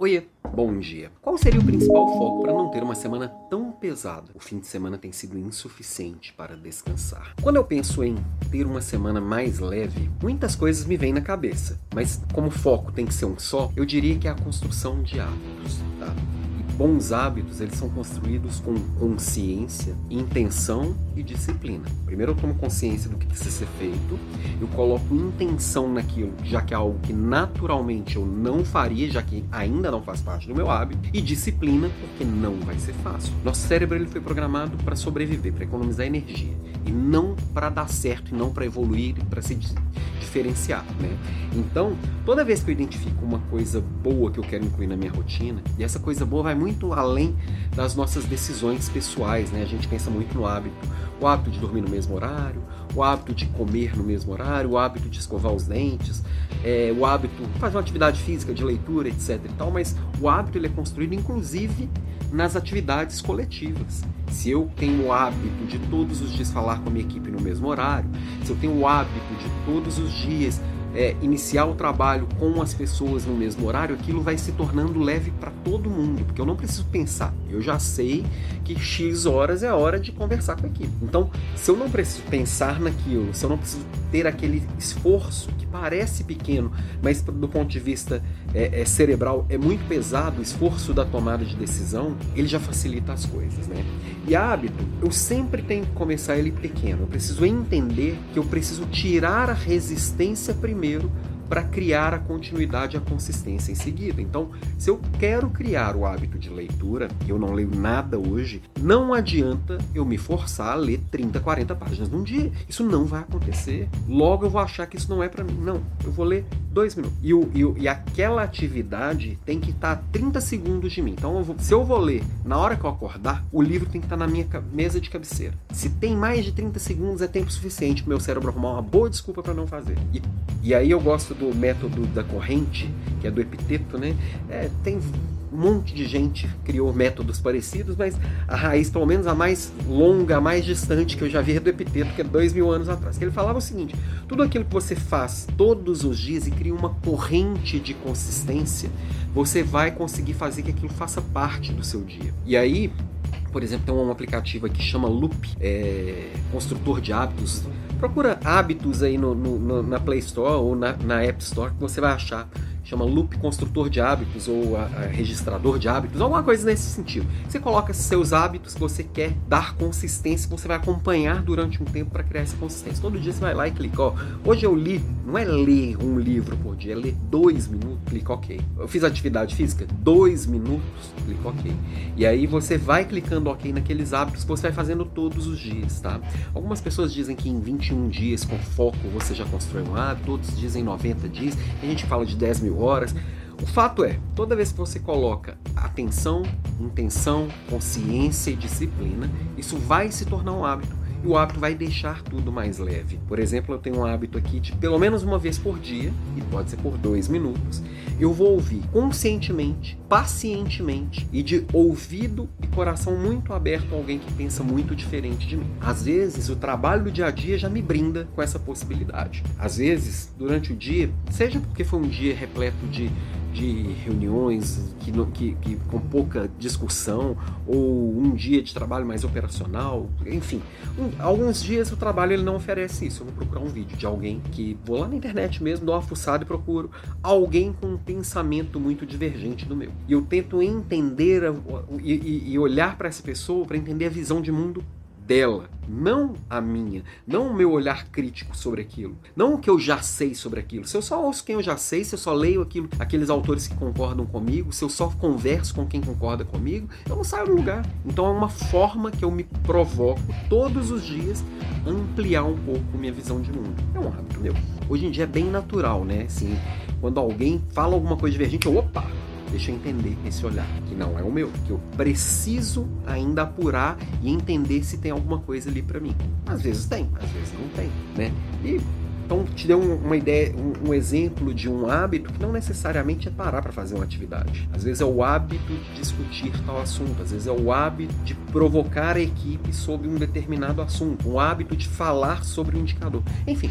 Oiê, bom dia. Qual seria o principal foco para não ter uma semana tão pesada? O fim de semana tem sido insuficiente para descansar. Quando eu penso em ter uma semana mais leve, muitas coisas me vêm na cabeça, mas como o foco tem que ser um só, eu diria que é a construção de hábitos, tá? bons hábitos, eles são construídos com consciência, intenção e disciplina. Primeiro eu tomo consciência do que precisa ser feito, eu coloco intenção naquilo, já que é algo que naturalmente eu não faria, já que ainda não faz parte do meu hábito, e disciplina, porque não vai ser fácil. Nosso cérebro ele foi programado para sobreviver, para economizar energia, e não para dar certo, e não para evoluir, para se diferenciar, né? Então, toda vez que eu identifico uma coisa boa que eu quero incluir na minha rotina, e essa coisa boa vai muito além das nossas decisões pessoais, né? A gente pensa muito no hábito, o hábito de dormir no mesmo horário, o hábito de comer no mesmo horário, o hábito de escovar os dentes, é, o hábito de fazer uma atividade física, de leitura, etc. E tal, mas o hábito ele é construído, inclusive, nas atividades coletivas. Se eu tenho o hábito de todos os dias falar com a minha equipe no mesmo horário, se eu tenho o hábito de todos os dias é, iniciar o trabalho com as pessoas no mesmo horário, aquilo vai se tornando leve para todo mundo, porque eu não preciso pensar. Eu já sei que X horas é a hora de conversar com a equipe. Então, se eu não preciso pensar naquilo, se eu não preciso ter aquele esforço que parece pequeno, mas do ponto de vista é, é cerebral é muito pesado, o esforço da tomada de decisão, ele já facilita as coisas, né? E hábito, eu sempre tenho que começar ele pequeno. Eu preciso entender que eu preciso tirar a resistência primeiro para criar a continuidade e a consistência em seguida. Então, se eu quero criar o hábito de leitura, e eu não leio nada hoje, não adianta eu me forçar a ler 30, 40 páginas num dia. Isso não vai acontecer. Logo eu vou achar que isso não é para mim. Não, eu vou ler dois minutos. E, e, e aquela atividade tem que estar tá 30 segundos de mim. Então, eu vou, se eu vou ler na hora que eu acordar, o livro tem que estar tá na minha mesa de cabeceira. Se tem mais de 30 segundos, é tempo suficiente para meu cérebro arrumar uma boa desculpa para não fazer. E, e aí eu gosto do método da corrente, que é do epiteto, né? É, tem um monte de gente criou métodos parecidos, mas a raiz, pelo menos a mais longa, a mais distante que eu já vi é do epiteto, que é dois mil anos atrás. Que ele falava o seguinte: tudo aquilo que você faz todos os dias e cria uma corrente de consistência, você vai conseguir fazer que aquilo faça parte do seu dia. E aí, por exemplo, tem um aplicativo aqui que chama Loop, é, construtor de hábitos. Procura hábitos aí no, no, na Play Store ou na, na App Store que você vai achar chama loop construtor de hábitos ou a, a registrador de hábitos, alguma coisa nesse sentido. Você coloca seus hábitos que você quer dar consistência, você vai acompanhar durante um tempo para criar essa consistência. Todo dia você vai lá e clica, ó, hoje eu li, não é ler um livro por dia, é ler dois minutos, clica ok. Eu fiz atividade física, dois minutos, clica ok. E aí você vai clicando ok naqueles hábitos que você vai fazendo todos os dias, tá? Algumas pessoas dizem que em 21 dias com foco você já constrói um hábito, outros dizem 90 dias, a gente fala de 10 mil horas. O fato é, toda vez que você coloca atenção, intenção, consciência e disciplina, isso vai se tornar um hábito e o hábito vai deixar tudo mais leve. Por exemplo, eu tenho um hábito aqui de pelo menos uma vez por dia, e pode ser por dois minutos, eu vou ouvir conscientemente, pacientemente e de ouvido e coração muito aberto alguém que pensa muito diferente de mim. Às vezes, o trabalho do dia a dia já me brinda com essa possibilidade. Às vezes, durante o dia, seja porque foi um dia repleto de de reuniões que, que, que, com pouca discussão, ou um dia de trabalho mais operacional, enfim. Um, alguns dias o trabalho ele não oferece isso. Eu vou procurar um vídeo de alguém que vou lá na internet mesmo, dou uma fuçada e procuro alguém com um pensamento muito divergente do meu. E eu tento entender e, e olhar para essa pessoa para entender a visão de mundo dela, não a minha, não o meu olhar crítico sobre aquilo, não o que eu já sei sobre aquilo. Se eu só ouço quem eu já sei, se eu só leio aquilo, aqueles autores que concordam comigo, se eu só converso com quem concorda comigo, eu não saio do lugar. Então é uma forma que eu me provoco todos os dias ampliar um pouco minha visão de mundo. É um hábito meu. Hoje em dia é bem natural, né? Assim, quando alguém fala alguma coisa divergente, eu, opa, deixa eu entender esse olhar, que não é o meu, que eu preciso ainda apurar e entender se tem alguma coisa ali para mim. Às vezes tem, às vezes não tem, né? E então te deu uma ideia, um, um, exemplo de um hábito que não necessariamente é parar para fazer uma atividade. Às vezes é o hábito de discutir tal assunto, às vezes é o hábito de provocar a equipe sobre um determinado assunto, um hábito de falar sobre um indicador. Enfim,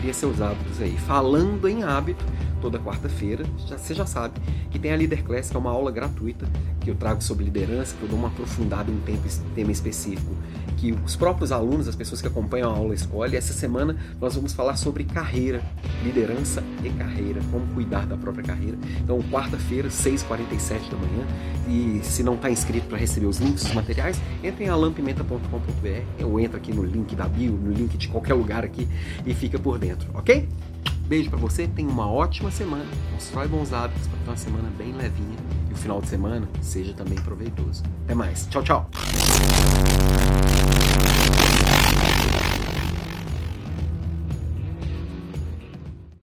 cria seus hábitos aí. Falando em hábito, toda quarta-feira, já, você já sabe, que tem a Leader Class, que é uma aula gratuita que eu trago sobre liderança, que eu dou uma aprofundada em um tema específico que os próprios alunos, as pessoas que acompanham a aula escolhem. Essa semana nós vamos falar sobre carreira, liderança e carreira, como cuidar da própria carreira. Então, quarta-feira, 6h47 da manhã. E se não está inscrito para receber os links dos materiais, entre em alampimenta.com.br. Eu entro aqui no link da bio, no link de qualquer lugar aqui e fica por dentro, ok? Beijo para você, tenha uma ótima semana, constrói bons hábitos para ter uma semana bem levinha e o final de semana seja também proveitoso. Até mais, tchau, tchau!